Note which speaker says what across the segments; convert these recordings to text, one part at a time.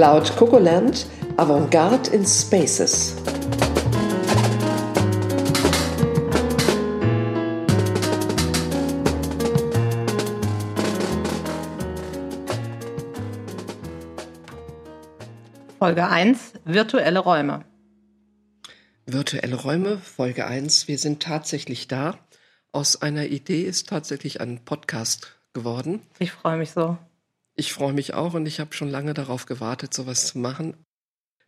Speaker 1: Cloud Cocoland Avantgarde in Spaces.
Speaker 2: Folge 1 Virtuelle Räume.
Speaker 1: Virtuelle Räume, Folge 1. Wir sind tatsächlich da. Aus einer Idee ist tatsächlich ein Podcast geworden.
Speaker 2: Ich freue mich so.
Speaker 1: Ich freue mich auch und ich habe schon lange darauf gewartet, sowas zu machen.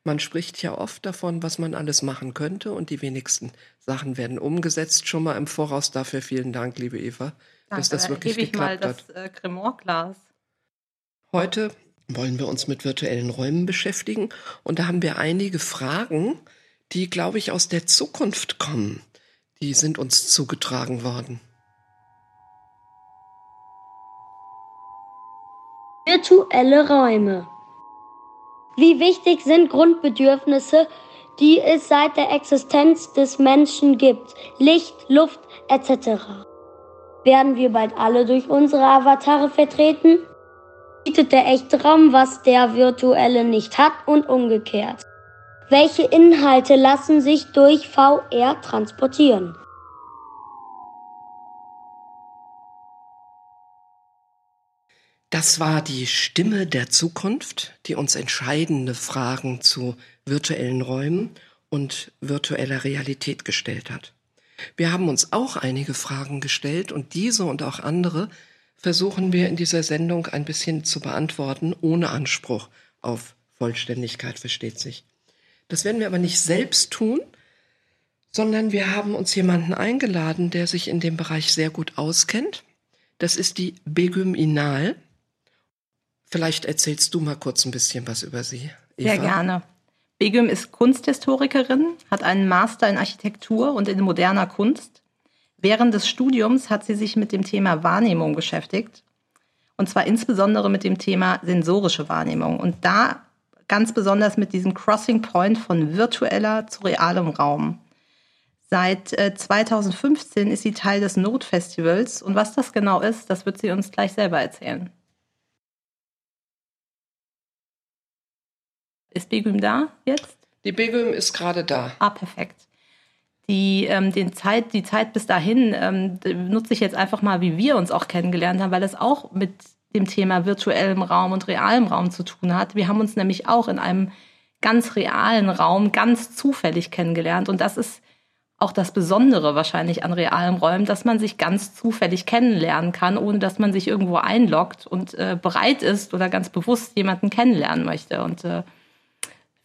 Speaker 1: Man spricht ja oft davon, was man alles machen könnte und die wenigsten Sachen werden umgesetzt. Schon mal im Voraus dafür vielen Dank, liebe Eva,
Speaker 2: Danke, dass das wirklich geklappt mal das. Äh, Cremorglas.
Speaker 1: Heute wollen wir uns mit virtuellen Räumen beschäftigen. Und da haben wir einige Fragen, die, glaube ich, aus der Zukunft kommen. Die sind uns zugetragen worden.
Speaker 3: Virtuelle Räume. Wie wichtig sind Grundbedürfnisse, die es seit der Existenz des Menschen gibt? Licht, Luft etc. Werden wir bald alle durch unsere Avatare vertreten? bietet der echte Raum, was der virtuelle nicht hat und umgekehrt. Welche Inhalte lassen sich durch VR transportieren?
Speaker 1: Das war die Stimme der Zukunft, die uns entscheidende Fragen zu virtuellen Räumen und virtueller Realität gestellt hat. Wir haben uns auch einige Fragen gestellt und diese und auch andere versuchen wir in dieser Sendung ein bisschen zu beantworten, ohne Anspruch auf Vollständigkeit, versteht sich. Das werden wir aber nicht selbst tun, sondern wir haben uns jemanden eingeladen, der sich in dem Bereich sehr gut auskennt. Das ist die Begüm Inal. Vielleicht erzählst du mal kurz ein bisschen was über sie.
Speaker 2: Eva. Sehr gerne. Begüm ist Kunsthistorikerin, hat einen Master in Architektur und in moderner Kunst Während des Studiums hat sie sich mit dem Thema Wahrnehmung beschäftigt. Und zwar insbesondere mit dem Thema sensorische Wahrnehmung. Und da ganz besonders mit diesem Crossing Point von virtueller zu realem Raum. Seit 2015 äh, ist sie Teil des Node Festivals. Und was das genau ist, das wird sie uns gleich selber erzählen. Ist Begüm da jetzt?
Speaker 1: Die Begüm ist gerade da.
Speaker 2: Ah, perfekt die, ähm, den Zeit, die Zeit bis dahin ähm, nutze ich jetzt einfach mal, wie wir uns auch kennengelernt haben, weil es auch mit dem Thema virtuellem Raum und realem Raum zu tun hat. Wir haben uns nämlich auch in einem ganz realen Raum ganz zufällig kennengelernt. Und das ist auch das Besondere wahrscheinlich an realem Räumen, dass man sich ganz zufällig kennenlernen kann, ohne dass man sich irgendwo einloggt und äh, bereit ist oder ganz bewusst jemanden kennenlernen möchte. Und äh,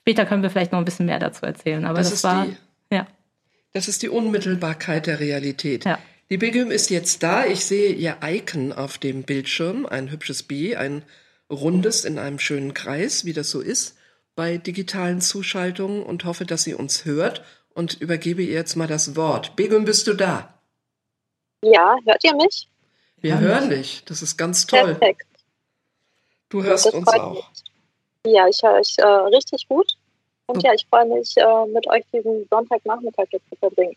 Speaker 2: später können wir vielleicht noch ein bisschen mehr dazu erzählen. Aber das, das war die, ja.
Speaker 1: Das ist die Unmittelbarkeit der Realität. Ja. Die Begüm ist jetzt da. Ich sehe ihr Icon auf dem Bildschirm, ein hübsches B, ein rundes in einem schönen Kreis, wie das so ist bei digitalen Zuschaltungen und hoffe, dass sie uns hört und übergebe ihr jetzt mal das Wort. Begüm, bist du da?
Speaker 4: Ja, hört ihr mich?
Speaker 1: Wir ja. hören dich. Das ist ganz toll. Perfekt. Du hörst uns auch.
Speaker 4: Mich. Ja, ich höre euch äh, richtig gut. Und ja, ich freue mich, äh, mit euch diesen Sonntagnachmittag jetzt zu verbringen.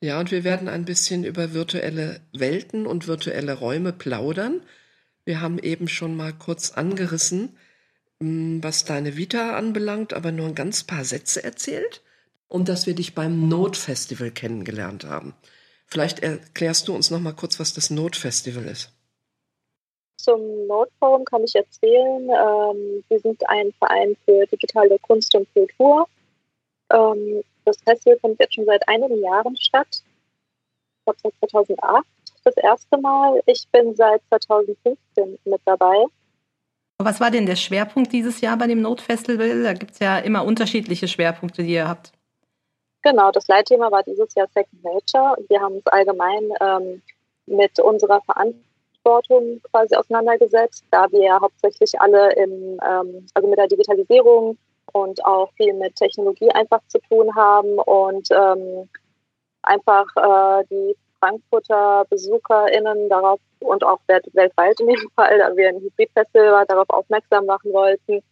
Speaker 1: Ja, und wir werden ein bisschen über virtuelle Welten und virtuelle Räume plaudern. Wir haben eben schon mal kurz angerissen, hm, was deine Vita anbelangt, aber nur ein ganz paar Sätze erzählt und dass wir dich beim Not Festival kennengelernt haben. Vielleicht erklärst du uns noch mal kurz, was das Not Festival ist
Speaker 4: zum Notforum kann ich erzählen. Ähm, wir sind ein Verein für digitale Kunst und Kultur. Ähm, das Festival findet jetzt schon seit einigen Jahren statt. Ich glaube seit 2008 das erste Mal. Ich bin seit 2015 mit dabei.
Speaker 2: Was war denn der Schwerpunkt dieses Jahr bei dem Notfestival? Da gibt es ja immer unterschiedliche Schwerpunkte, die ihr habt.
Speaker 4: Genau, das Leitthema war dieses Jahr Second Nature. Wir haben uns allgemein ähm, mit unserer Verantwortung Verantwortung quasi auseinandergesetzt, da wir hauptsächlich alle im, ähm, also mit der Digitalisierung und auch viel mit Technologie einfach zu tun haben und ähm, einfach äh, die Frankfurter BesucherInnen darauf und auch weltweit in dem Fall, da wir ein Hybridfestival darauf aufmerksam machen wollten,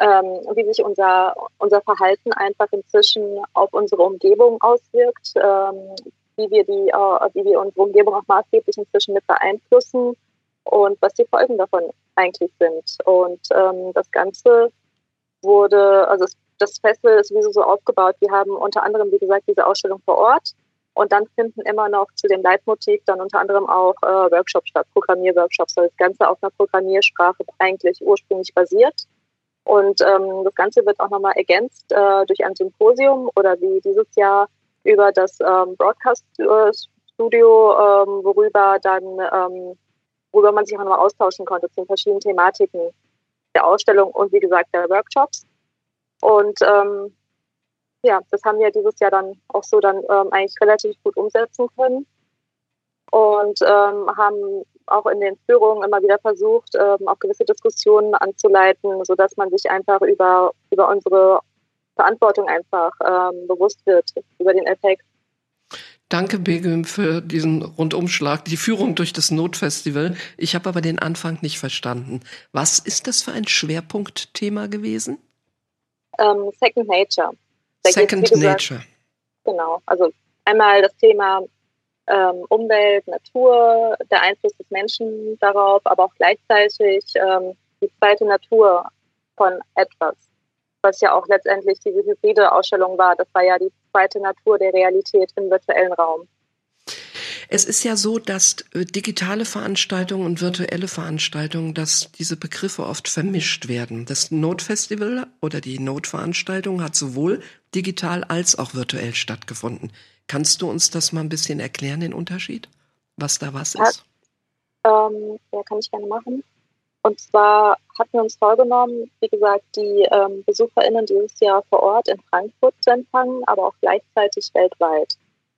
Speaker 4: ähm, wie sich unser, unser Verhalten einfach inzwischen auf unsere Umgebung auswirkt, ähm, wie wir die, äh, wie wir unsere Umgebung auch maßgeblich inzwischen mit beeinflussen und was die Folgen davon eigentlich sind. Und ähm, das Ganze wurde, also das Festival ist sowieso so aufgebaut. Wir haben unter anderem, wie gesagt, diese Ausstellung vor Ort. Und dann finden immer noch zu dem Leitmotiv dann unter anderem auch äh, Workshops statt, Programmierworkshops, weil das Ganze auf einer Programmiersprache eigentlich ursprünglich basiert. Und ähm, das Ganze wird auch nochmal ergänzt äh, durch ein Symposium oder wie dieses Jahr über das ähm, Broadcast Studio, ähm, worüber dann, ähm, worüber man sich auch nochmal austauschen konnte zu den verschiedenen Thematiken der Ausstellung und wie gesagt der Workshops. Und ähm, ja, das haben wir dieses Jahr dann auch so dann ähm, eigentlich relativ gut umsetzen können und ähm, haben auch in den Führungen immer wieder versucht, ähm, auch gewisse Diskussionen anzuleiten, sodass man sich einfach über, über unsere Verantwortung einfach ähm, bewusst wird, über den Effekt.
Speaker 1: Danke, Begüm, für diesen Rundumschlag, die Führung durch das Notfestival. Ich habe aber den Anfang nicht verstanden. Was ist das für ein Schwerpunktthema gewesen?
Speaker 4: Ähm, Second Nature.
Speaker 1: Da Second gesagt, Nature.
Speaker 4: Genau. Also einmal das Thema ähm, Umwelt, Natur, der Einfluss des Menschen darauf, aber auch gleichzeitig ähm, die zweite Natur von etwas, was ja auch letztendlich diese hybride Ausstellung war. Das war ja die zweite Natur der Realität im virtuellen Raum.
Speaker 1: Es ist ja so, dass äh, digitale Veranstaltungen und virtuelle Veranstaltungen, dass diese Begriffe oft vermischt werden. Das Notfestival oder die Notveranstaltung hat sowohl digital als auch virtuell stattgefunden. Kannst du uns das mal ein bisschen erklären, den Unterschied? Was da was ist?
Speaker 4: Ja, ähm, ja kann ich gerne machen. Und zwar hatten wir uns vorgenommen, wie gesagt, die ähm, BesucherInnen dieses Jahr vor Ort in Frankfurt zu empfangen, aber auch gleichzeitig weltweit.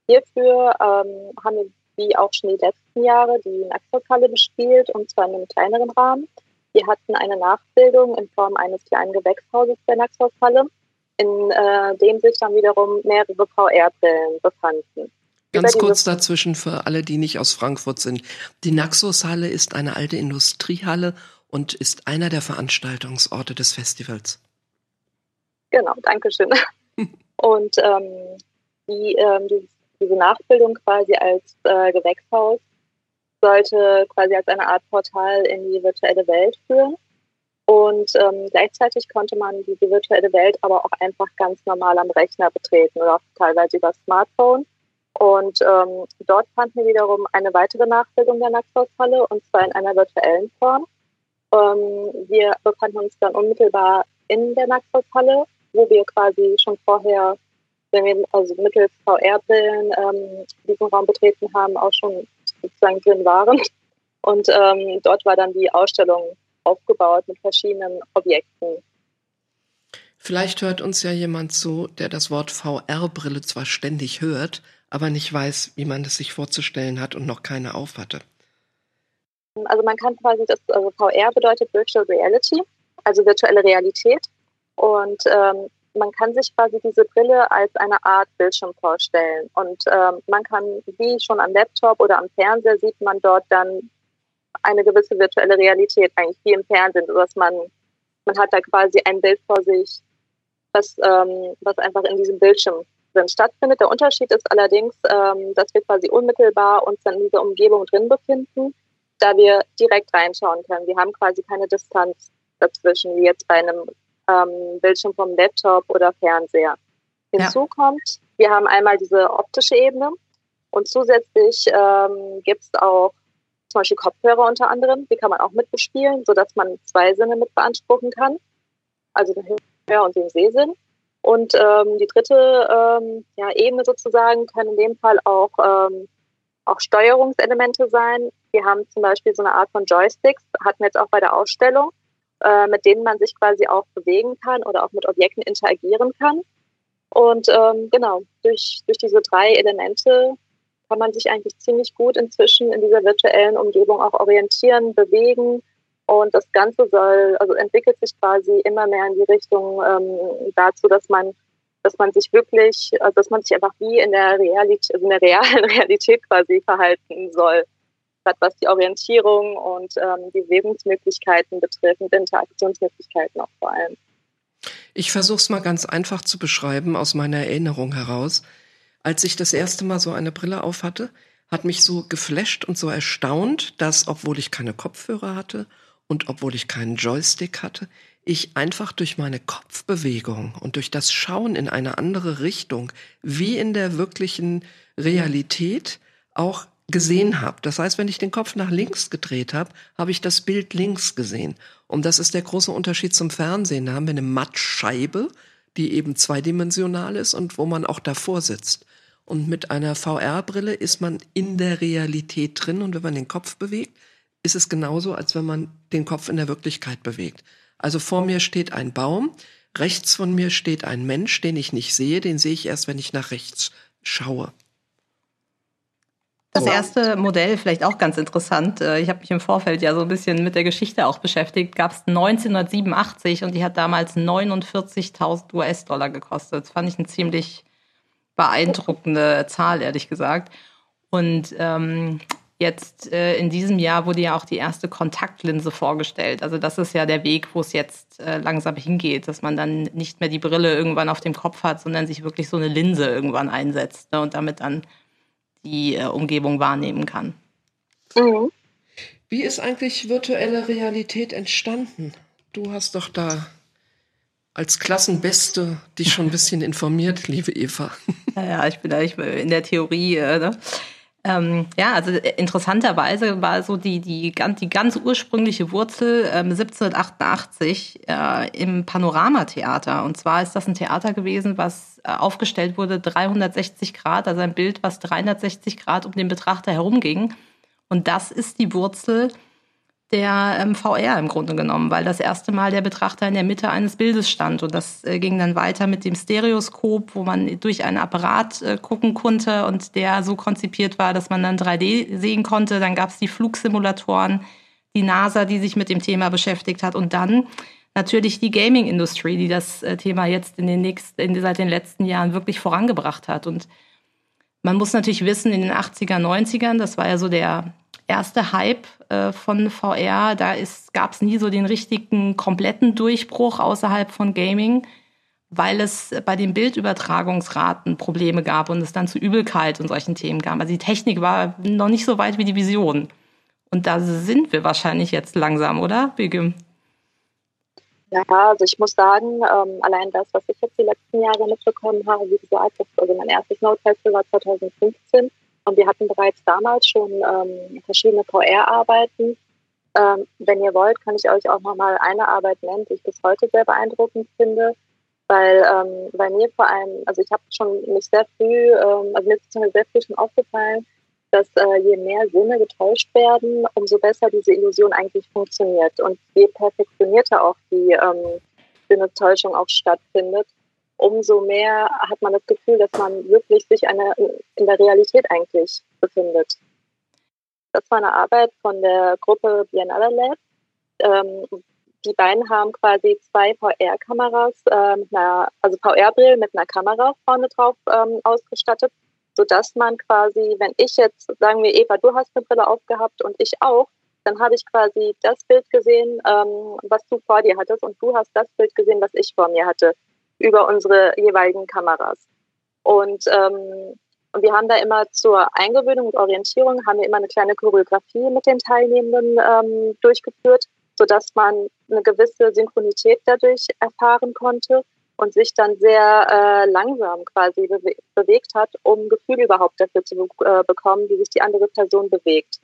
Speaker 4: Hierfür ähm, haben wir wie auch schon die letzten Jahre die Naxos-Halle bespielt und zwar in einem kleineren Rahmen. Wir hatten eine Nachbildung in Form eines kleinen Gewächshauses der Naxos-Halle, in äh, dem sich dann wiederum mehrere VR-Brillen befanden.
Speaker 1: Ganz kurz dazwischen für alle, die nicht aus Frankfurt sind. Die Naxos-Halle ist eine alte Industriehalle und ist einer der Veranstaltungsorte des Festivals.
Speaker 4: Genau, danke schön. und ähm, die, ähm, dieses diese Nachbildung quasi als äh, Gewächshaus sollte quasi als eine Art Portal in die virtuelle Welt führen. Und ähm, gleichzeitig konnte man diese virtuelle Welt aber auch einfach ganz normal am Rechner betreten oder auch teilweise über Smartphone. Und ähm, dort fanden wir wiederum eine weitere Nachbildung der Naxos-Halle und zwar in einer virtuellen Form. Ähm, wir befanden uns dann unmittelbar in der Naxos-Halle, wo wir quasi schon vorher wenn wir also mittels VR-Brillen ähm, diesen Raum betreten haben, auch schon sozusagen drin waren. Und ähm, dort war dann die Ausstellung aufgebaut mit verschiedenen Objekten.
Speaker 1: Vielleicht hört uns ja jemand zu, der das Wort VR-Brille zwar ständig hört, aber nicht weiß, wie man das sich vorzustellen hat und noch keine aufhatte.
Speaker 4: Also man kann quasi das, also VR bedeutet Virtual Reality, also virtuelle Realität. Und ähm, man kann sich quasi diese Brille als eine Art Bildschirm vorstellen. Und ähm, man kann, wie schon am Laptop oder am Fernseher, sieht man dort dann eine gewisse virtuelle Realität, eigentlich wie im Fernsehen, dass man, man hat da quasi ein Bild vor sich, was, ähm, was einfach in diesem Bildschirm drin stattfindet. Der Unterschied ist allerdings, ähm, dass wir quasi unmittelbar uns dann in dieser Umgebung drin befinden, da wir direkt reinschauen können. Wir haben quasi keine Distanz dazwischen, wie jetzt bei einem ähm, Bildschirm vom Laptop oder Fernseher. Hinzu ja. kommt, wir haben einmal diese optische Ebene und zusätzlich ähm, gibt es auch zum Beispiel Kopfhörer unter anderem, die kann man auch mitbespielen, sodass man zwei Sinne mit beanspruchen kann, also den Hör- und den Sehsinn. Und ähm, die dritte ähm, ja, Ebene sozusagen können in dem Fall auch, ähm, auch Steuerungselemente sein. Wir haben zum Beispiel so eine Art von Joysticks, hatten wir jetzt auch bei der Ausstellung äh, mit denen man sich quasi auch bewegen kann oder auch mit Objekten interagieren kann. Und ähm, genau, durch, durch diese drei Elemente kann man sich eigentlich ziemlich gut inzwischen in dieser virtuellen Umgebung auch orientieren, bewegen. Und das Ganze soll, also entwickelt sich quasi immer mehr in die Richtung ähm, dazu, dass man, dass man sich wirklich, also dass man sich einfach wie in der Realität, also in der realen Realität quasi verhalten soll gerade was die Orientierung und ähm, die Bewegungsmöglichkeiten betrifft und Interaktionsmöglichkeiten auch vor allem.
Speaker 1: Ich versuche es mal ganz einfach zu beschreiben aus meiner Erinnerung heraus. Als ich das erste Mal so eine Brille auf hatte, hat mich so geflasht und so erstaunt, dass, obwohl ich keine Kopfhörer hatte und obwohl ich keinen Joystick hatte, ich einfach durch meine Kopfbewegung und durch das Schauen in eine andere Richtung, wie in der wirklichen Realität, auch gesehen habe. Das heißt, wenn ich den Kopf nach links gedreht habe, habe ich das Bild links gesehen. Und das ist der große Unterschied zum Fernsehen. Da haben wir eine Mattscheibe, die eben zweidimensional ist und wo man auch davor sitzt. Und mit einer VR-Brille ist man in der Realität drin und wenn man den Kopf bewegt, ist es genauso, als wenn man den Kopf in der Wirklichkeit bewegt. Also vor mir steht ein Baum, rechts von mir steht ein Mensch, den ich nicht sehe, den sehe ich erst, wenn ich nach rechts schaue.
Speaker 2: Das erste Modell, vielleicht auch ganz interessant, äh, ich habe mich im Vorfeld ja so ein bisschen mit der Geschichte auch beschäftigt, gab es 1987 und die hat damals 49.000 US-Dollar gekostet. Das fand ich eine ziemlich beeindruckende Zahl, ehrlich gesagt. Und ähm, jetzt äh, in diesem Jahr wurde ja auch die erste Kontaktlinse vorgestellt. Also das ist ja der Weg, wo es jetzt äh, langsam hingeht, dass man dann nicht mehr die Brille irgendwann auf dem Kopf hat, sondern sich wirklich so eine Linse irgendwann einsetzt ne, und damit dann die äh, Umgebung wahrnehmen kann.
Speaker 1: Mhm. Wie ist eigentlich virtuelle Realität entstanden? Du hast doch da als Klassenbeste dich schon ein bisschen informiert, liebe Eva.
Speaker 2: Ja, ja ich bin da in der Theorie. Äh, ne? Ähm, ja, also äh, interessanterweise war so die, die, ganz, die ganz ursprüngliche Wurzel ähm, 1788 äh, im Panoramatheater. Und zwar ist das ein Theater gewesen, was äh, aufgestellt wurde 360 Grad, also ein Bild, was 360 Grad um den Betrachter herumging. Und das ist die Wurzel der ähm, VR im Grunde genommen, weil das erste Mal der Betrachter in der Mitte eines Bildes stand. Und das äh, ging dann weiter mit dem Stereoskop, wo man durch einen Apparat äh, gucken konnte und der so konzipiert war, dass man dann 3D sehen konnte. Dann gab es die Flugsimulatoren, die NASA, die sich mit dem Thema beschäftigt hat. Und dann natürlich die Gaming-Industrie, die das äh, Thema jetzt in den nächsten, in, seit den letzten Jahren wirklich vorangebracht hat. Und man muss natürlich wissen, in den 80er, 90ern, das war ja so der erste Hype äh, von VR. Da gab es nie so den richtigen, kompletten Durchbruch außerhalb von Gaming, weil es bei den Bildübertragungsraten Probleme gab und es dann zu Übelkeit und solchen Themen kam. Also die Technik war noch nicht so weit wie die Vision. Und da sind wir wahrscheinlich jetzt langsam, oder, Begim?
Speaker 4: Ja, also ich muss sagen, ähm, allein das, was ich jetzt die letzten Jahre mitbekommen habe, wie gesagt, also mein erstes Node-Festival war 2015 und wir hatten bereits damals schon ähm, verschiedene VR-Arbeiten. Ähm, wenn ihr wollt, kann ich euch auch nochmal eine Arbeit nennen, die ich bis heute sehr beeindruckend finde. Weil ähm, bei mir vor allem, also ich habe schon mich sehr früh, ähm, also mir ist es sehr früh schon aufgefallen, dass äh, je mehr Sinne getäuscht werden, umso besser diese Illusion eigentlich funktioniert. Und je perfektionierter auch die ähm, Sinnetäuschung auch stattfindet, umso mehr hat man das Gefühl, dass man wirklich sich eine, in der Realität eigentlich befindet. Das war eine Arbeit von der Gruppe Biennale Lab. Ähm, die beiden haben quasi zwei VR-Kameras, äh, also VR-Brillen mit einer Kamera vorne drauf ähm, ausgestattet, sodass man quasi, wenn ich jetzt, sagen wir, Eva, du hast eine Brille aufgehabt und ich auch, dann habe ich quasi das Bild gesehen, ähm, was du vor dir hattest und du hast das Bild gesehen, was ich vor mir hatte über unsere jeweiligen Kameras. Und, ähm, wir haben da immer zur Eingewöhnung und Orientierung haben wir immer eine kleine Choreografie mit den Teilnehmenden ähm, durchgeführt, sodass man eine gewisse Synchronität dadurch erfahren konnte und sich dann sehr äh, langsam quasi bewe bewegt hat, um Gefühl überhaupt dafür zu äh, bekommen, wie sich die andere Person bewegt.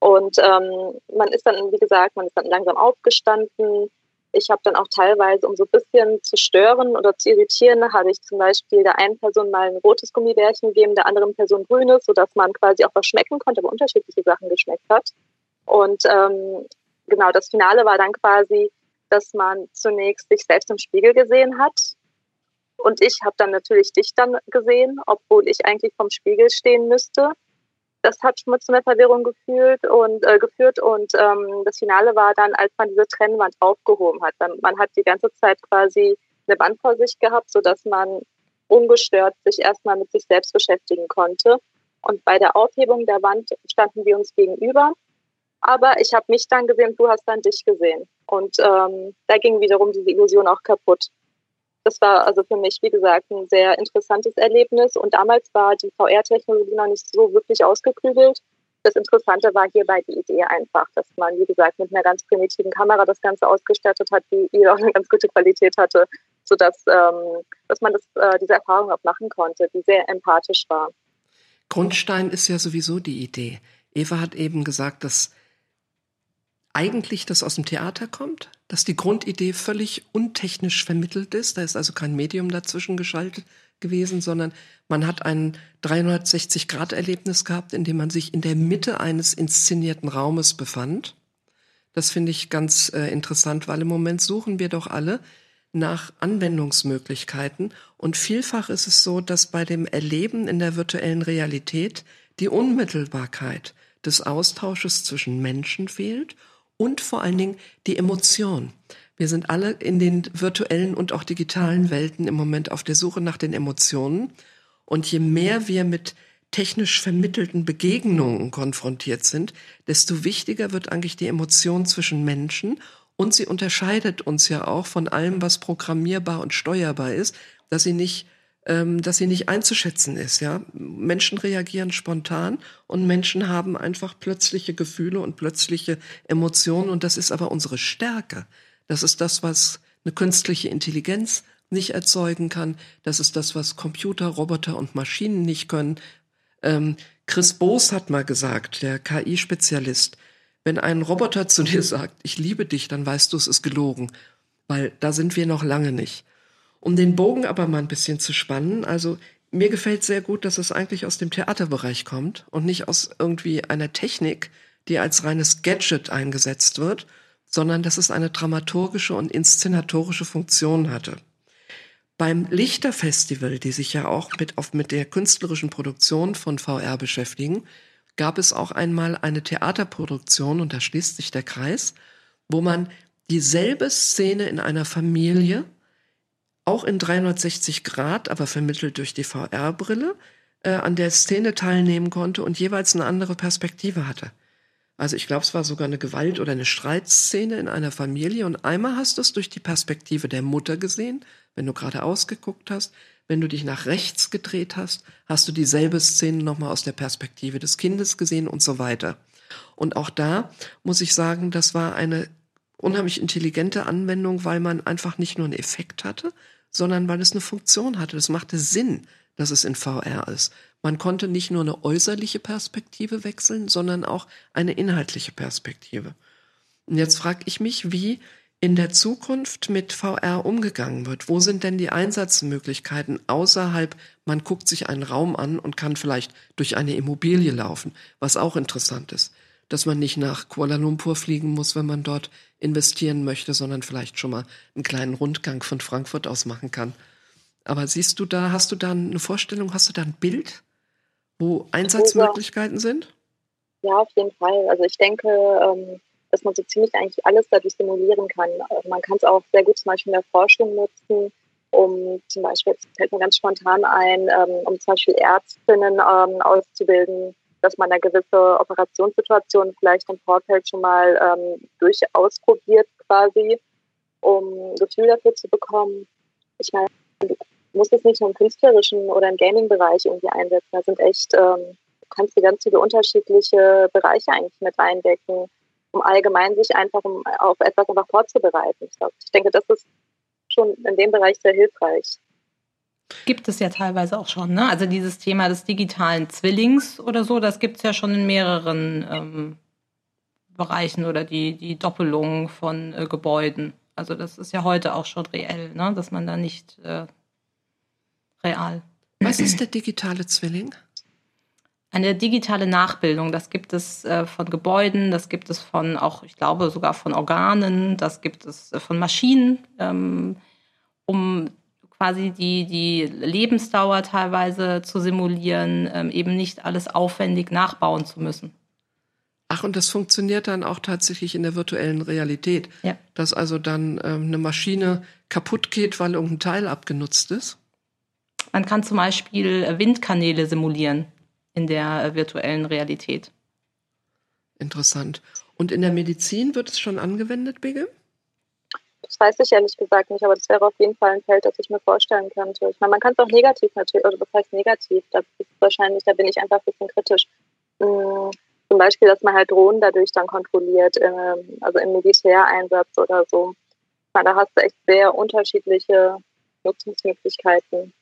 Speaker 4: Und ähm, man ist dann, wie gesagt, man ist dann langsam aufgestanden, ich habe dann auch teilweise, um so ein bisschen zu stören oder zu irritieren, habe ich zum Beispiel der einen Person mal ein rotes Gummibärchen gegeben, der anderen Person grünes, sodass man quasi auch was schmecken konnte, aber unterschiedliche Sachen geschmeckt hat. Und ähm, genau, das Finale war dann quasi, dass man zunächst sich selbst im Spiegel gesehen hat. Und ich habe dann natürlich dich dann gesehen, obwohl ich eigentlich vom Spiegel stehen müsste das hat mal zu einer Verwirrung gefühlt und äh, geführt und ähm, das Finale war dann, als man diese Trennwand aufgehoben hat. Man hat die ganze Zeit quasi eine Wand vor sich gehabt, so dass man ungestört sich erstmal mit sich selbst beschäftigen konnte. Und bei der Aufhebung der Wand standen wir uns gegenüber. Aber ich habe mich dann gesehen, du hast dann dich gesehen. Und ähm, da ging wiederum diese Illusion auch kaputt das war also für mich, wie gesagt, ein sehr interessantes Erlebnis. Und damals war die VR-Technologie noch nicht so wirklich ausgeklügelt. das Interessante war hierbei die Idee einfach, dass man, wie gesagt, mit einer ganz primitiven Kamera das Ganze ausgestattet hat, die, die auch eine ganz gute Qualität hatte, sodass ähm, dass man das, äh, diese Erfahrung auch machen konnte, die sehr empathisch war.
Speaker 1: Grundstein ist ja sowieso die Idee. Eva hat eben gesagt, dass eigentlich das aus dem Theater kommt, dass die Grundidee völlig untechnisch vermittelt ist. Da ist also kein Medium dazwischen geschaltet gewesen, sondern man hat ein 360-Grad-Erlebnis gehabt, in dem man sich in der Mitte eines inszenierten Raumes befand. Das finde ich ganz äh, interessant, weil im Moment suchen wir doch alle nach Anwendungsmöglichkeiten. Und vielfach ist es so, dass bei dem Erleben in der virtuellen Realität die Unmittelbarkeit des Austausches zwischen Menschen fehlt und vor allen Dingen die Emotion. Wir sind alle in den virtuellen und auch digitalen Welten im Moment auf der Suche nach den Emotionen. Und je mehr wir mit technisch vermittelten Begegnungen konfrontiert sind, desto wichtiger wird eigentlich die Emotion zwischen Menschen. Und sie unterscheidet uns ja auch von allem, was programmierbar und steuerbar ist, dass sie nicht ähm, dass sie nicht einzuschätzen ist. Ja, Menschen reagieren spontan und Menschen haben einfach plötzliche Gefühle und plötzliche Emotionen und das ist aber unsere Stärke. Das ist das, was eine künstliche Intelligenz nicht erzeugen kann. Das ist das, was Computer, Roboter und Maschinen nicht können. Ähm, Chris Boos hat mal gesagt, der KI-Spezialist, wenn ein Roboter zu dir sagt, ich liebe dich, dann weißt du, es ist gelogen, weil da sind wir noch lange nicht. Um den Bogen aber mal ein bisschen zu spannen, also mir gefällt sehr gut, dass es eigentlich aus dem Theaterbereich kommt und nicht aus irgendwie einer Technik, die als reines Gadget eingesetzt wird, sondern dass es eine dramaturgische und inszenatorische Funktion hatte. Beim Lichterfestival, die sich ja auch mit, auf, mit der künstlerischen Produktion von VR beschäftigen, gab es auch einmal eine Theaterproduktion, und da schließt sich der Kreis, wo man dieselbe Szene in einer Familie auch in 360 Grad, aber vermittelt durch die VR-Brille, äh, an der Szene teilnehmen konnte und jeweils eine andere Perspektive hatte. Also ich glaube, es war sogar eine Gewalt- oder eine Streitszene in einer Familie und einmal hast du es durch die Perspektive der Mutter gesehen, wenn du gerade ausgeguckt hast. Wenn du dich nach rechts gedreht hast, hast du dieselbe Szene nochmal aus der Perspektive des Kindes gesehen und so weiter. Und auch da muss ich sagen, das war eine unheimlich intelligente Anwendung, weil man einfach nicht nur einen Effekt hatte, sondern weil es eine Funktion hatte. Es machte Sinn, dass es in VR ist. Man konnte nicht nur eine äußerliche Perspektive wechseln, sondern auch eine inhaltliche Perspektive. Und jetzt frage ich mich, wie in der Zukunft mit VR umgegangen wird. Wo sind denn die Einsatzmöglichkeiten außerhalb, man guckt sich einen Raum an und kann vielleicht durch eine Immobilie laufen, was auch interessant ist dass man nicht nach Kuala Lumpur fliegen muss, wenn man dort investieren möchte, sondern vielleicht schon mal einen kleinen Rundgang von Frankfurt aus machen kann. Aber siehst du da, hast du da eine Vorstellung, hast du da ein Bild, wo Einsatzmöglichkeiten sind?
Speaker 4: Ja, auf jeden Fall. Also ich denke, ähm, dass man so ziemlich eigentlich alles dadurch simulieren kann. Also man kann es auch sehr gut zum Beispiel in der Forschung nutzen, um zum Beispiel, jetzt fällt mir ganz spontan ein, ähm, um zum Beispiel Ärztinnen ähm, auszubilden, dass man eine gewisse Operationssituation vielleicht im Vorfeld schon mal ähm, durchaus probiert quasi, um ein Gefühl dafür zu bekommen. Ich meine, du musst es nicht nur im künstlerischen oder im Gaming-Bereich irgendwie einsetzen. Da sind echt, ähm, du kannst dir ganz viele unterschiedliche Bereiche eigentlich mit eindecken, um allgemein sich einfach um, auf etwas einfach vorzubereiten. Ich, glaub, ich denke, das ist schon in dem Bereich sehr hilfreich.
Speaker 2: Gibt es ja teilweise auch schon, ne? Also dieses Thema des digitalen Zwillings oder so, das gibt es ja schon in mehreren ähm, Bereichen oder die, die Doppelung von äh, Gebäuden. Also das ist ja heute auch schon reell, ne? dass man da nicht äh, real.
Speaker 1: Was ist der digitale Zwilling?
Speaker 2: Eine digitale Nachbildung, das gibt es äh, von Gebäuden, das gibt es von auch, ich glaube, sogar von Organen, das gibt es äh, von Maschinen, ähm, um quasi die, die Lebensdauer teilweise zu simulieren, ähm, eben nicht alles aufwendig nachbauen zu müssen.
Speaker 1: Ach, und das funktioniert dann auch tatsächlich in der virtuellen Realität. Ja. Dass also dann ähm, eine Maschine kaputt geht, weil irgendein Teil abgenutzt ist?
Speaker 2: Man kann zum Beispiel Windkanäle simulieren in der äh, virtuellen Realität.
Speaker 1: Interessant. Und in der Medizin wird es schon angewendet, Bigge?
Speaker 4: Das weiß ich ehrlich gesagt nicht, aber das wäre auf jeden Fall ein Feld, das ich mir vorstellen könnte. Ich meine, man kann es auch negativ natürlich, oder das heißt negativ, da ist wahrscheinlich, da bin ich einfach ein bisschen kritisch. Hm, zum Beispiel, dass man halt Drohnen dadurch dann kontrolliert, ähm, also im Militäreinsatz oder so. Na, da hast du echt sehr unterschiedliche Nutzungsmöglichkeiten.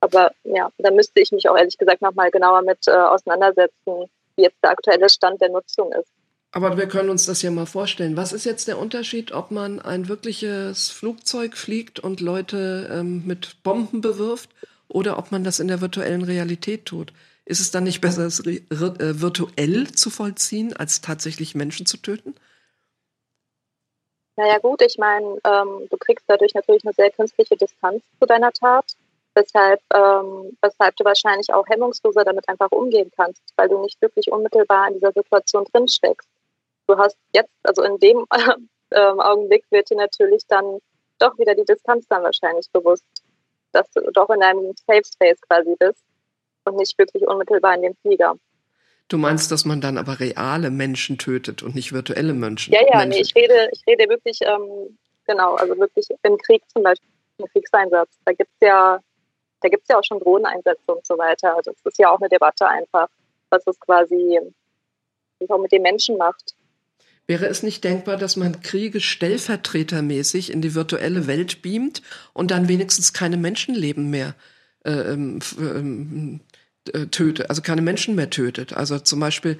Speaker 4: Aber ja, da müsste ich mich auch ehrlich gesagt nochmal genauer mit äh, auseinandersetzen, wie jetzt der aktuelle Stand der Nutzung ist.
Speaker 1: Aber wir können uns das ja mal vorstellen. Was ist jetzt der Unterschied, ob man ein wirkliches Flugzeug fliegt und Leute ähm, mit Bomben bewirft oder ob man das in der virtuellen Realität tut? Ist es dann nicht besser, es äh, virtuell zu vollziehen, als tatsächlich Menschen zu töten?
Speaker 4: Naja gut, ich meine, ähm, du kriegst dadurch natürlich eine sehr künstliche Distanz zu deiner Tat, weshalb, ähm, weshalb du wahrscheinlich auch hemmungsloser damit einfach umgehen kannst, weil du nicht wirklich unmittelbar in dieser Situation drinsteckst du hast jetzt, also in dem ähm, Augenblick wird dir natürlich dann doch wieder die Distanz dann wahrscheinlich bewusst, dass du doch in einem Safe Space quasi bist und nicht wirklich unmittelbar in dem Flieger.
Speaker 1: Du meinst, dass man dann aber reale Menschen tötet und nicht virtuelle Menschen?
Speaker 4: Ja, ja,
Speaker 1: Menschen.
Speaker 4: nee, ich rede, ich rede wirklich, ähm, genau, also wirklich im Krieg zum Beispiel, im Kriegseinsatz. Da gibt es ja, da gibt's ja auch schon Drohneneinsätze und so weiter. Das ist ja auch eine Debatte einfach, was es quasi auch mit den Menschen macht.
Speaker 1: Wäre es nicht denkbar, dass man Kriege stellvertretermäßig in die virtuelle Welt beamt und dann wenigstens keine Menschenleben mehr äh, ähm, ähm, äh, tötet, also keine Menschen mehr tötet? Also zum Beispiel,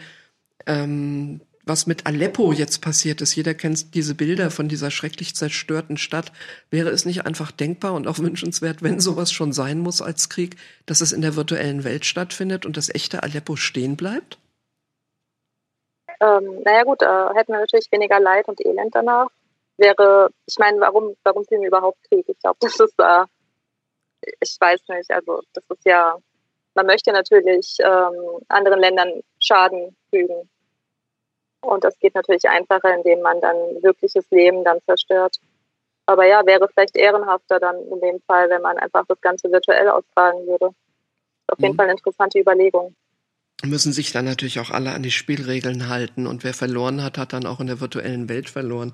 Speaker 1: ähm, was mit Aleppo jetzt passiert ist, jeder kennt diese Bilder von dieser schrecklich zerstörten Stadt. Wäre es nicht einfach denkbar und auch wünschenswert, wenn sowas schon sein muss als Krieg, dass es in der virtuellen Welt stattfindet und das echte Aleppo stehen bleibt?
Speaker 4: Ähm, naja gut, äh, hätten wir natürlich weniger Leid und Elend danach. Wäre, ich meine, warum, warum führen wir überhaupt Krieg? Ich glaube, das ist, äh, ich weiß nicht, also das ist ja, man möchte natürlich ähm, anderen Ländern Schaden fügen. Und das geht natürlich einfacher, indem man dann wirkliches Leben dann zerstört. Aber ja, wäre vielleicht ehrenhafter dann in dem Fall, wenn man einfach das Ganze virtuell austragen würde. Auf jeden mhm. Fall eine interessante Überlegung
Speaker 1: müssen sich dann natürlich auch alle an die Spielregeln halten und wer verloren hat, hat dann auch in der virtuellen Welt verloren.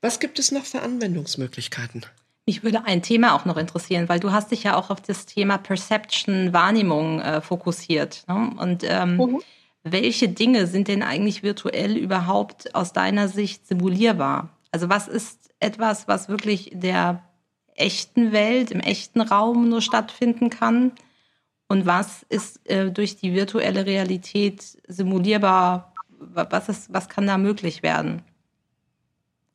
Speaker 1: Was gibt es noch für Anwendungsmöglichkeiten?
Speaker 2: Mich würde ein Thema auch noch interessieren, weil du hast dich ja auch auf das Thema Perception, Wahrnehmung äh, fokussiert. Ne? Und ähm, mhm. welche Dinge sind denn eigentlich virtuell überhaupt aus deiner Sicht simulierbar? Also was ist etwas, was wirklich der echten Welt, im echten Raum nur stattfinden kann? Und was ist äh, durch die virtuelle Realität simulierbar, was, ist, was kann da möglich werden?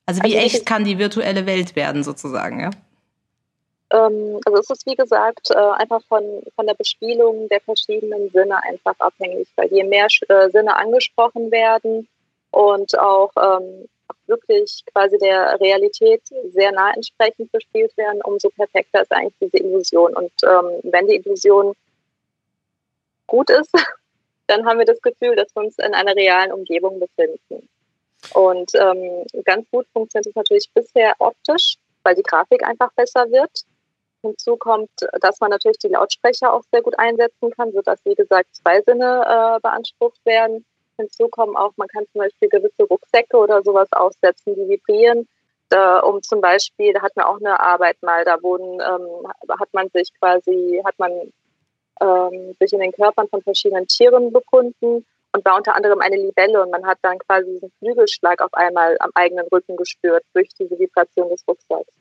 Speaker 2: Also wie also, echt kann die virtuelle Welt werden sozusagen, ja?
Speaker 4: Ähm, also es ist wie gesagt äh, einfach von, von der Bespielung der verschiedenen Sinne einfach abhängig, weil je mehr äh, Sinne angesprochen werden und auch ähm, wirklich quasi der Realität sehr nah entsprechend bespielt werden, umso perfekter ist eigentlich diese Illusion. Und ähm, wenn die Illusion gut ist, dann haben wir das Gefühl, dass wir uns in einer realen Umgebung befinden. Und ähm, ganz gut funktioniert es natürlich bisher optisch, weil die Grafik einfach besser wird. Hinzu kommt, dass man natürlich die Lautsprecher auch sehr gut einsetzen kann, sodass, wie gesagt, zwei Sinne äh, beansprucht werden. Hinzu kommen auch, man kann zum Beispiel gewisse Rucksäcke oder sowas aufsetzen, die vibrieren. Da, um zum Beispiel, da hat man auch eine Arbeit mal, da wurden, ähm, hat man sich quasi, hat man ähm, sich in den Körpern von verschiedenen Tieren befunden und war unter anderem eine Libelle und man hat dann quasi diesen Flügelschlag auf einmal am eigenen Rücken gespürt durch diese Vibration des Rucksacks.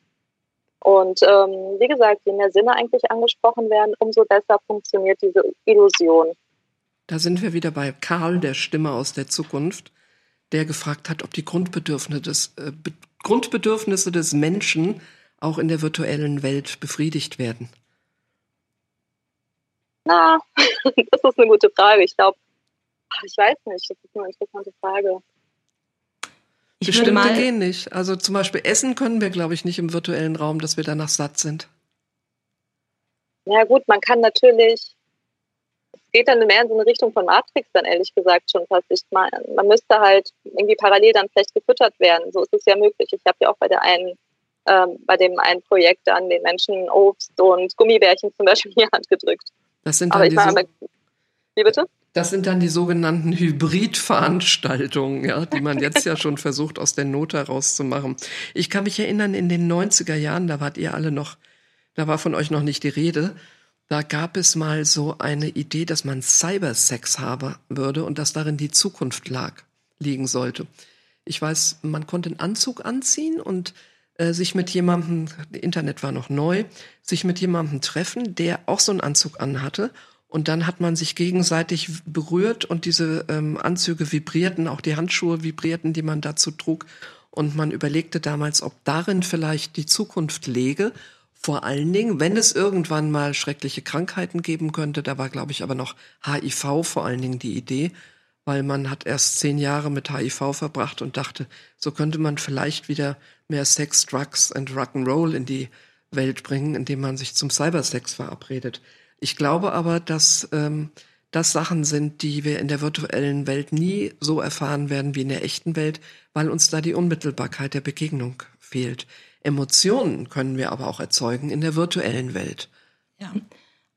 Speaker 4: Und ähm, wie gesagt, je mehr Sinne eigentlich angesprochen werden, umso besser funktioniert diese Illusion.
Speaker 1: Da sind wir wieder bei Karl, der Stimme aus der Zukunft, der gefragt hat, ob die Grundbedürfnisse des, äh, Grundbedürfnisse des Menschen auch in der virtuellen Welt befriedigt werden.
Speaker 4: Na, das ist eine gute Frage. Ich glaube, ich weiß nicht, das ist eine interessante Frage.
Speaker 1: Ich Bestimmte gehen nicht. Also zum Beispiel essen können wir, glaube ich, nicht im virtuellen Raum, dass wir danach satt sind.
Speaker 4: Ja gut, man kann natürlich, es geht dann mehr in so eine Richtung von Matrix dann ehrlich gesagt schon fast. Ich meine, man müsste halt irgendwie parallel dann vielleicht gefüttert werden. So ist es ja möglich. Ich habe ja auch bei der einen, ähm, bei dem einen Projekt an den Menschen Obst und Gummibärchen zum Beispiel in die Hand gedrückt.
Speaker 1: Das sind dann die
Speaker 4: meine, wie bitte?
Speaker 1: Das sind dann die sogenannten Hybridveranstaltungen, ja, die man jetzt ja schon versucht, aus der Not herauszumachen. Ich kann mich erinnern, in den 90er Jahren, da wart ihr alle noch, da war von euch noch nicht die Rede. Da gab es mal so eine Idee, dass man Cybersex haben würde und dass darin die Zukunft lag, liegen sollte. Ich weiß, man konnte einen Anzug anziehen und äh, sich mit jemandem, Internet war noch neu, sich mit jemandem treffen, der auch so einen Anzug anhatte. Und dann hat man sich gegenseitig berührt und diese ähm, Anzüge vibrierten, auch die Handschuhe vibrierten, die man dazu trug. Und man überlegte damals, ob darin vielleicht die Zukunft läge. Vor allen Dingen, wenn es irgendwann mal schreckliche Krankheiten geben könnte. Da war, glaube ich, aber noch HIV vor allen Dingen die Idee, weil man hat erst zehn Jahre mit HIV verbracht und dachte, so könnte man vielleicht wieder mehr Sex, Drugs and Rock'n'Roll in die Welt bringen, indem man sich zum Cybersex verabredet. Ich glaube aber, dass ähm, das Sachen sind, die wir in der virtuellen Welt nie so erfahren werden wie in der echten Welt, weil uns da die Unmittelbarkeit der Begegnung fehlt. Emotionen können wir aber auch erzeugen in der virtuellen Welt.
Speaker 2: Ja,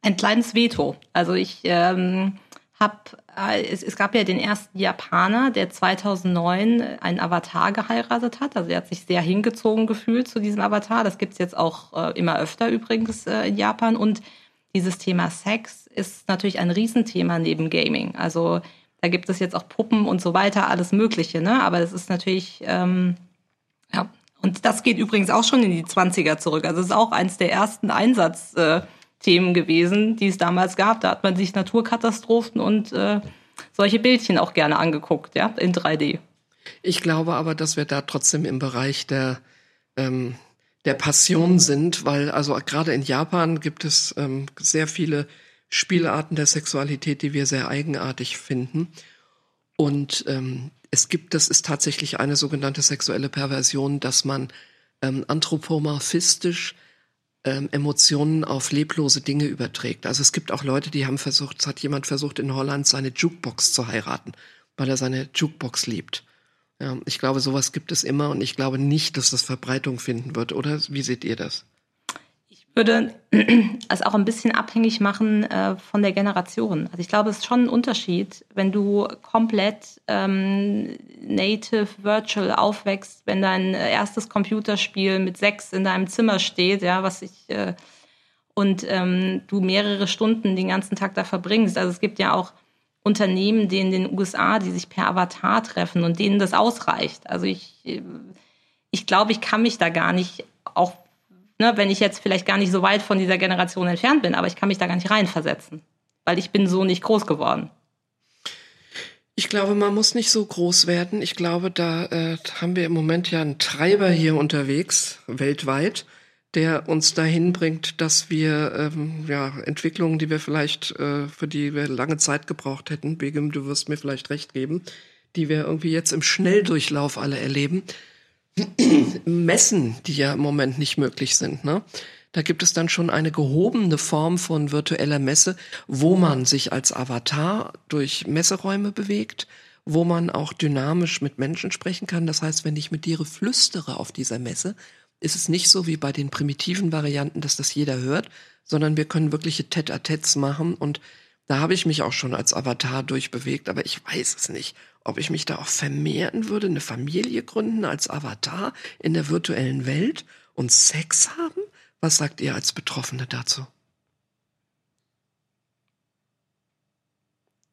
Speaker 2: ein kleines Veto. Also ich ähm, habe, äh, es, es gab ja den ersten Japaner, der 2009 einen Avatar geheiratet hat. Also er hat sich sehr hingezogen gefühlt zu diesem Avatar. Das gibt's jetzt auch äh, immer öfter übrigens äh, in Japan. Und dieses Thema Sex ist natürlich ein Riesenthema neben Gaming. Also da gibt es jetzt auch Puppen und so weiter, alles Mögliche. Ne? Aber das ist natürlich, ähm, ja. Und das geht übrigens auch schon in die 20er zurück. Also es ist auch eins der ersten Einsatzthemen gewesen, die es damals gab. Da hat man sich Naturkatastrophen und äh, solche Bildchen auch gerne angeguckt, ja, in 3D.
Speaker 1: Ich glaube aber, dass wir da trotzdem im Bereich der ähm, der Passion sind, weil also gerade in Japan gibt es ähm, sehr viele Spielarten der Sexualität, die wir sehr eigenartig finden. Und ähm, es gibt, das ist tatsächlich eine sogenannte sexuelle Perversion, dass man ähm, anthropomorphistisch ähm, Emotionen auf leblose Dinge überträgt. Also es gibt auch Leute, die haben versucht, es hat jemand versucht in Holland seine Jukebox zu heiraten, weil er seine Jukebox liebt. Ja, ich glaube, sowas gibt es immer und ich glaube nicht, dass das Verbreitung finden wird. Oder wie seht ihr das?
Speaker 2: Würde es auch ein bisschen abhängig machen äh, von der Generation. Also ich glaube, es ist schon ein Unterschied, wenn du komplett ähm, native virtual aufwächst, wenn dein erstes Computerspiel mit sechs in deinem Zimmer steht, ja, was ich äh, und ähm, du mehrere Stunden den ganzen Tag da verbringst. Also es gibt ja auch Unternehmen, die in den USA, die sich per Avatar treffen und denen das ausreicht. Also ich, ich glaube, ich kann mich da gar nicht, auch ne, wenn ich jetzt vielleicht gar nicht so weit von dieser Generation entfernt bin, aber ich kann mich da gar nicht reinversetzen, weil ich bin so nicht groß geworden.
Speaker 1: Ich glaube, man muss nicht so groß werden. Ich glaube, da äh, haben wir im Moment ja einen Treiber hier unterwegs, weltweit der uns dahin bringt, dass wir ähm, ja, Entwicklungen, die wir vielleicht, äh, für die wir lange Zeit gebraucht hätten, Begim, du wirst mir vielleicht recht geben, die wir irgendwie jetzt im Schnelldurchlauf alle erleben, messen, die ja im Moment nicht möglich sind. Ne? Da gibt es dann schon eine gehobene Form von virtueller Messe, wo man sich als Avatar durch Messeräume bewegt, wo man auch dynamisch mit Menschen sprechen kann. Das heißt, wenn ich mit dir flüstere auf dieser Messe, ist es nicht so wie bei den primitiven Varianten, dass das jeder hört, sondern wir können wirkliche Tête-à-Têtes machen und da habe ich mich auch schon als Avatar durchbewegt, aber ich weiß es nicht, ob ich mich da auch vermehren würde, eine Familie gründen als Avatar in der virtuellen Welt und Sex haben? Was sagt ihr als Betroffene dazu?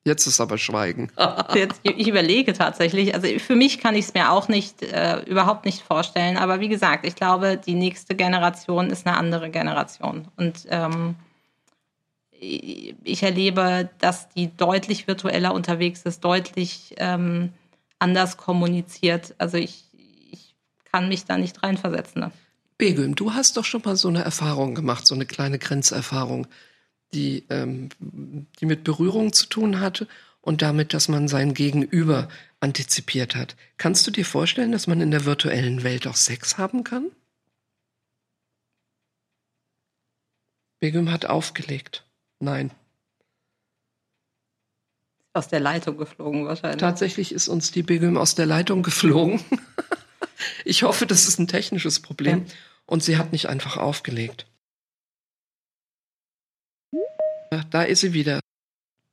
Speaker 1: Jetzt ist aber Schweigen.
Speaker 2: Jetzt, ich überlege tatsächlich. Also für mich kann ich es mir auch nicht, äh, überhaupt nicht vorstellen. Aber wie gesagt, ich glaube, die nächste Generation ist eine andere Generation. Und ähm, ich erlebe, dass die deutlich virtueller unterwegs ist, deutlich ähm, anders kommuniziert. Also ich, ich kann mich da nicht reinversetzen. Ne?
Speaker 1: Begüm, du hast doch schon mal so eine Erfahrung gemacht, so eine kleine Grenzerfahrung die, ähm, die mit Berührung zu tun hatte und damit, dass man sein Gegenüber antizipiert hat. Kannst du dir vorstellen, dass man in der virtuellen Welt auch Sex haben kann? Begum hat aufgelegt. Nein.
Speaker 2: Aus der Leitung geflogen wahrscheinlich.
Speaker 1: Tatsächlich ist uns die Begum aus der Leitung geflogen. ich hoffe, das ist ein technisches Problem. Ja. Und sie hat nicht einfach aufgelegt. Da ist sie wieder.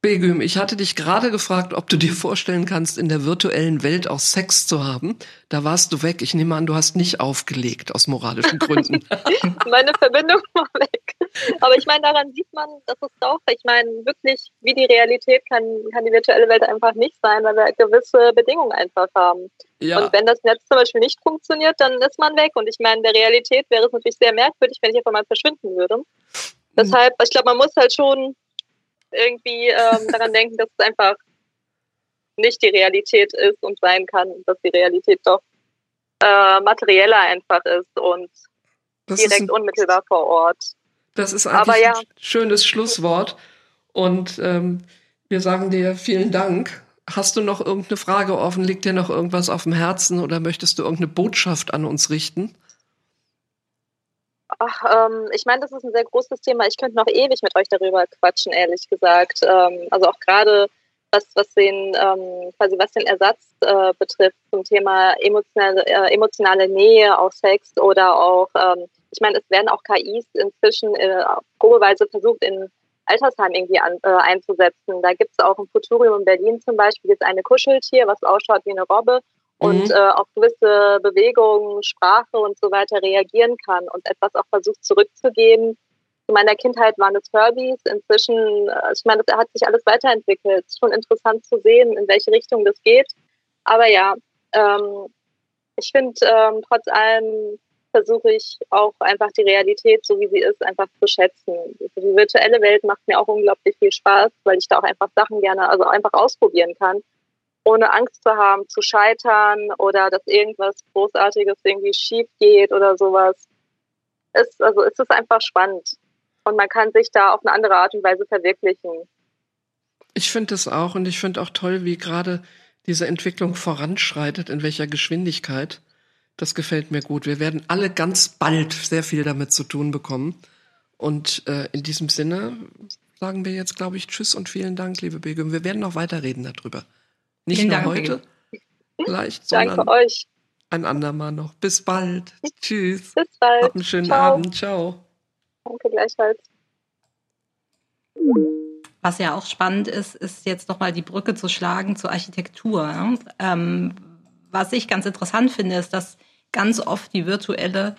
Speaker 1: Begüm, ich hatte dich gerade gefragt, ob du dir vorstellen kannst, in der virtuellen Welt auch Sex zu haben. Da warst du weg. Ich nehme an, du hast nicht aufgelegt aus moralischen Gründen.
Speaker 4: meine Verbindung war weg. Aber ich meine, daran sieht man, dass es doch, ich meine, wirklich, wie die Realität kann, kann die virtuelle Welt einfach nicht sein, weil wir gewisse Bedingungen einfach haben. Ja. Und wenn das Netz zum Beispiel nicht funktioniert, dann ist man weg. Und ich meine, in der Realität wäre es natürlich sehr merkwürdig, wenn ich einfach mal verschwinden würde. Mhm. Deshalb, ich glaube, man muss halt schon irgendwie ähm, daran denken, dass es einfach nicht die Realität ist und sein kann, dass die Realität doch äh, materieller einfach ist und das direkt ein, unmittelbar vor Ort.
Speaker 1: Das ist eigentlich ja. ein schönes Schlusswort. Und ähm, wir sagen dir vielen Dank. Hast du noch irgendeine Frage offen? Liegt dir noch irgendwas auf dem Herzen oder möchtest du irgendeine Botschaft an uns richten?
Speaker 4: Ach, ähm, ich meine, das ist ein sehr großes Thema. Ich könnte noch ewig mit euch darüber quatschen, ehrlich gesagt. Ähm, also auch gerade was, was den ähm, quasi was den Ersatz äh, betrifft zum Thema emotionale, äh, emotionale Nähe, auch Sex oder auch, ähm, ich meine, es werden auch KIs inzwischen äh, probeweise versucht in Altersheim irgendwie an, äh, einzusetzen. Da gibt es auch im Futurium in Berlin zum Beispiel jetzt eine Kuscheltier, was ausschaut wie eine Robbe und mhm. äh, auf gewisse Bewegungen, Sprache und so weiter reagieren kann und etwas auch versucht zurückzugeben. Zu meiner Kindheit waren es Herbies. Inzwischen, äh, ich meine, das hat sich alles weiterentwickelt. Es ist schon interessant zu sehen, in welche Richtung das geht. Aber ja, ähm, ich finde, ähm, trotz allem versuche ich auch einfach die Realität, so wie sie ist, einfach zu schätzen. Die virtuelle Welt macht mir auch unglaublich viel Spaß, weil ich da auch einfach Sachen gerne, also einfach ausprobieren kann ohne Angst zu haben, zu scheitern oder dass irgendwas Großartiges irgendwie schief geht oder sowas. Es, also es ist einfach spannend. Und man kann sich da auf eine andere Art und Weise verwirklichen.
Speaker 1: Ich finde es auch und ich finde auch toll, wie gerade diese Entwicklung voranschreitet, in welcher Geschwindigkeit. Das gefällt mir gut. Wir werden alle ganz bald sehr viel damit zu tun bekommen. Und äh, in diesem Sinne sagen wir jetzt, glaube ich, Tschüss und vielen Dank, liebe Begüm. Wir werden noch weiterreden darüber. Nicht Vielen nur Dank, heute, vielleicht, sondern Danke euch. ein andermal noch. Bis bald. Tschüss.
Speaker 4: Bis bald.
Speaker 1: Hab einen schönen Ciao. Abend. Ciao.
Speaker 4: Danke gleichfalls.
Speaker 2: Was ja auch spannend ist, ist jetzt nochmal die Brücke zu schlagen zur Architektur. Ähm, was ich ganz interessant finde, ist, dass ganz oft die virtuelle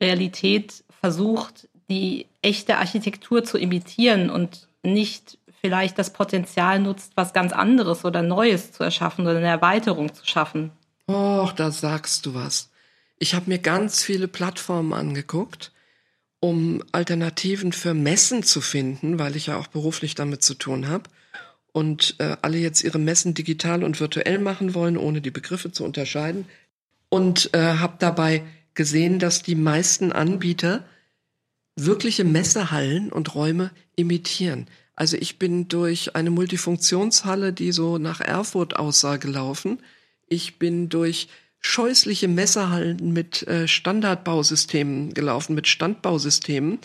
Speaker 2: Realität versucht, die echte Architektur zu imitieren und nicht vielleicht das Potenzial nutzt, was ganz anderes oder Neues zu erschaffen oder eine Erweiterung zu schaffen.
Speaker 1: Och, da sagst du was. Ich habe mir ganz viele Plattformen angeguckt, um Alternativen für Messen zu finden, weil ich ja auch beruflich damit zu tun habe. Und äh, alle jetzt ihre Messen digital und virtuell machen wollen, ohne die Begriffe zu unterscheiden. Und äh, habe dabei gesehen, dass die meisten Anbieter wirkliche Messehallen und Räume imitieren. Also ich bin durch eine Multifunktionshalle, die so nach Erfurt aussah, gelaufen. Ich bin durch scheußliche Messerhallen mit äh, Standardbausystemen gelaufen, mit Standbausystemen,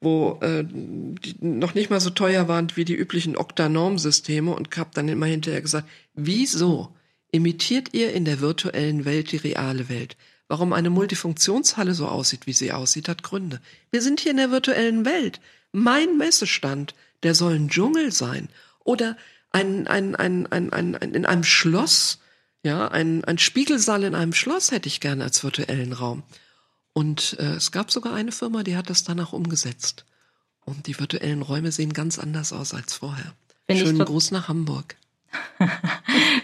Speaker 1: wo äh, die noch nicht mal so teuer waren wie die üblichen Oktanorm-Systeme und habe dann immer hinterher gesagt, wieso imitiert ihr in der virtuellen Welt die reale Welt? Warum eine Multifunktionshalle so aussieht, wie sie aussieht, hat Gründe. Wir sind hier in der virtuellen Welt. Mein Messestand der soll ein Dschungel sein. Oder ein, ein, ein, ein, ein, ein in einem Schloss, ja, ein, ein Spiegelsaal in einem Schloss hätte ich gerne als virtuellen Raum. Und äh, es gab sogar eine Firma, die hat das danach umgesetzt. Und die virtuellen Räume sehen ganz anders aus als vorher. Find Schönen Gruß nach Hamburg.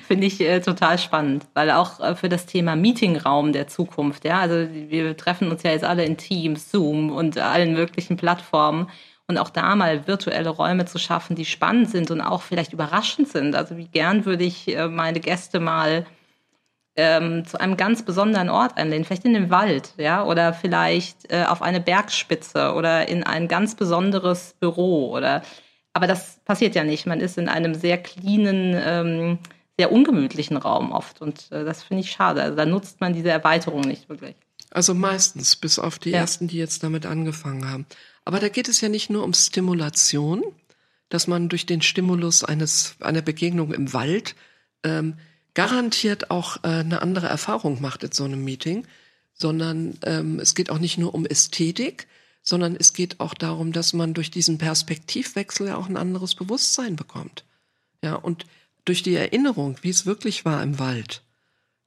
Speaker 2: Finde ich äh, total spannend, weil auch äh, für das Thema Meetingraum der Zukunft, ja, also wir treffen uns ja jetzt alle in Teams, Zoom und allen möglichen Plattformen und auch da mal virtuelle Räume zu schaffen, die spannend sind und auch vielleicht überraschend sind. Also wie gern würde ich äh, meine Gäste mal ähm, zu einem ganz besonderen Ort einladen, vielleicht in den Wald, ja, oder vielleicht äh, auf eine Bergspitze oder in ein ganz besonderes Büro oder aber das passiert ja nicht. Man ist in einem sehr cleanen, ähm, sehr ungemütlichen Raum oft und äh, das finde ich schade. Also da nutzt man diese Erweiterung nicht wirklich.
Speaker 1: Also meistens, bis auf die ja. ersten, die jetzt damit angefangen haben. Aber da geht es ja nicht nur um Stimulation, dass man durch den Stimulus eines einer Begegnung im Wald ähm, garantiert auch äh, eine andere Erfahrung macht in so einem Meeting, sondern ähm, es geht auch nicht nur um Ästhetik, sondern es geht auch darum, dass man durch diesen Perspektivwechsel ja auch ein anderes Bewusstsein bekommt. Ja, und durch die Erinnerung, wie es wirklich war im Wald,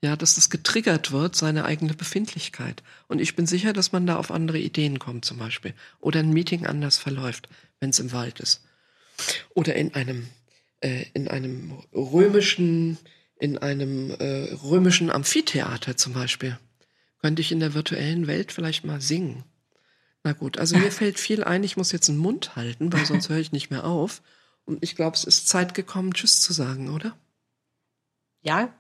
Speaker 1: ja, dass das getriggert wird, seine eigene Befindlichkeit. Und ich bin sicher, dass man da auf andere Ideen kommt, zum Beispiel. Oder ein Meeting anders verläuft, wenn es im Wald ist. Oder in einem, äh, in einem römischen, in einem äh, römischen Amphitheater zum Beispiel. Könnte ich in der virtuellen Welt vielleicht mal singen. Na gut, also mir fällt viel ein, ich muss jetzt einen Mund halten, weil sonst höre ich nicht mehr auf. Und ich glaube, es ist Zeit gekommen, Tschüss zu sagen, oder?
Speaker 2: Ja,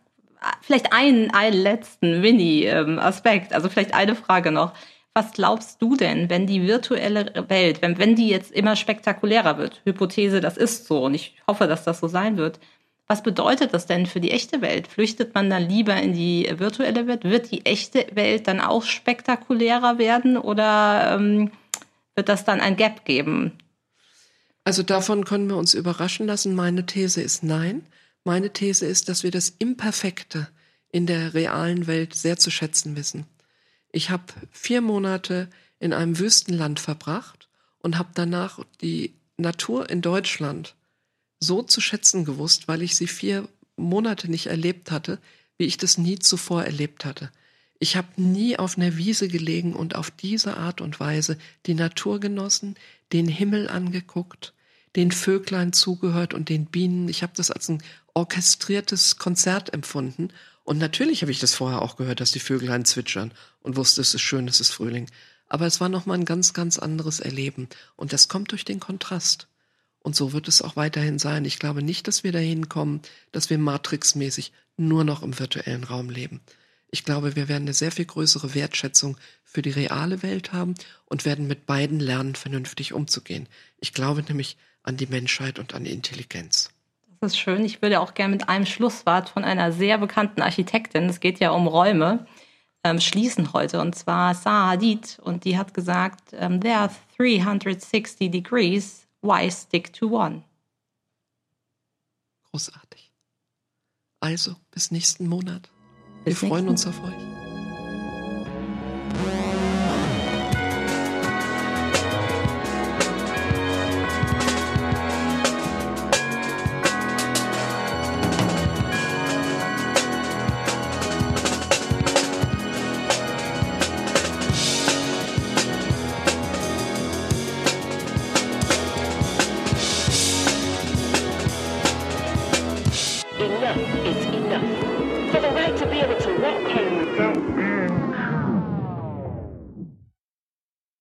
Speaker 2: vielleicht einen, einen letzten Mini-Aspekt, also vielleicht eine Frage noch. Was glaubst du denn, wenn die virtuelle Welt, wenn, wenn die jetzt immer spektakulärer wird? Hypothese, das ist so und ich hoffe, dass das so sein wird. Was bedeutet das denn für die echte Welt? Flüchtet man dann lieber in die virtuelle Welt? Wird die echte Welt dann auch spektakulärer werden oder ähm, wird das dann ein Gap geben?
Speaker 1: Also davon können wir uns überraschen lassen. Meine These ist nein. Meine These ist, dass wir das Imperfekte in der realen Welt sehr zu schätzen wissen. Ich habe vier Monate in einem Wüstenland verbracht und habe danach die Natur in Deutschland so zu schätzen gewusst, weil ich sie vier Monate nicht erlebt hatte, wie ich das nie zuvor erlebt hatte. Ich habe nie auf einer Wiese gelegen und auf diese Art und Weise die Natur genossen, den Himmel angeguckt, den Vöglein zugehört und den Bienen. Ich habe das als ein orchestriertes Konzert empfunden. Und natürlich habe ich das vorher auch gehört, dass die Vöglein zwitschern und wusste, es ist schön, es ist Frühling. Aber es war nochmal ein ganz, ganz anderes Erleben. Und das kommt durch den Kontrast. Und so wird es auch weiterhin sein. Ich glaube nicht, dass wir dahin kommen, dass wir matrixmäßig nur noch im virtuellen Raum leben. Ich glaube, wir werden eine sehr viel größere Wertschätzung für die reale Welt haben und werden mit beiden lernen, vernünftig umzugehen. Ich glaube nämlich an die Menschheit und an die Intelligenz.
Speaker 2: Das ist schön. Ich würde auch gerne mit einem Schlusswort von einer sehr bekannten Architektin, es geht ja um Räume, ähm, schließen heute. Und zwar Zaha Hadid. Und die hat gesagt, ähm, there are 360 degrees, why stick to one?
Speaker 1: Großartig. Also, bis nächsten Monat. Bis Wir freuen uns auf euch.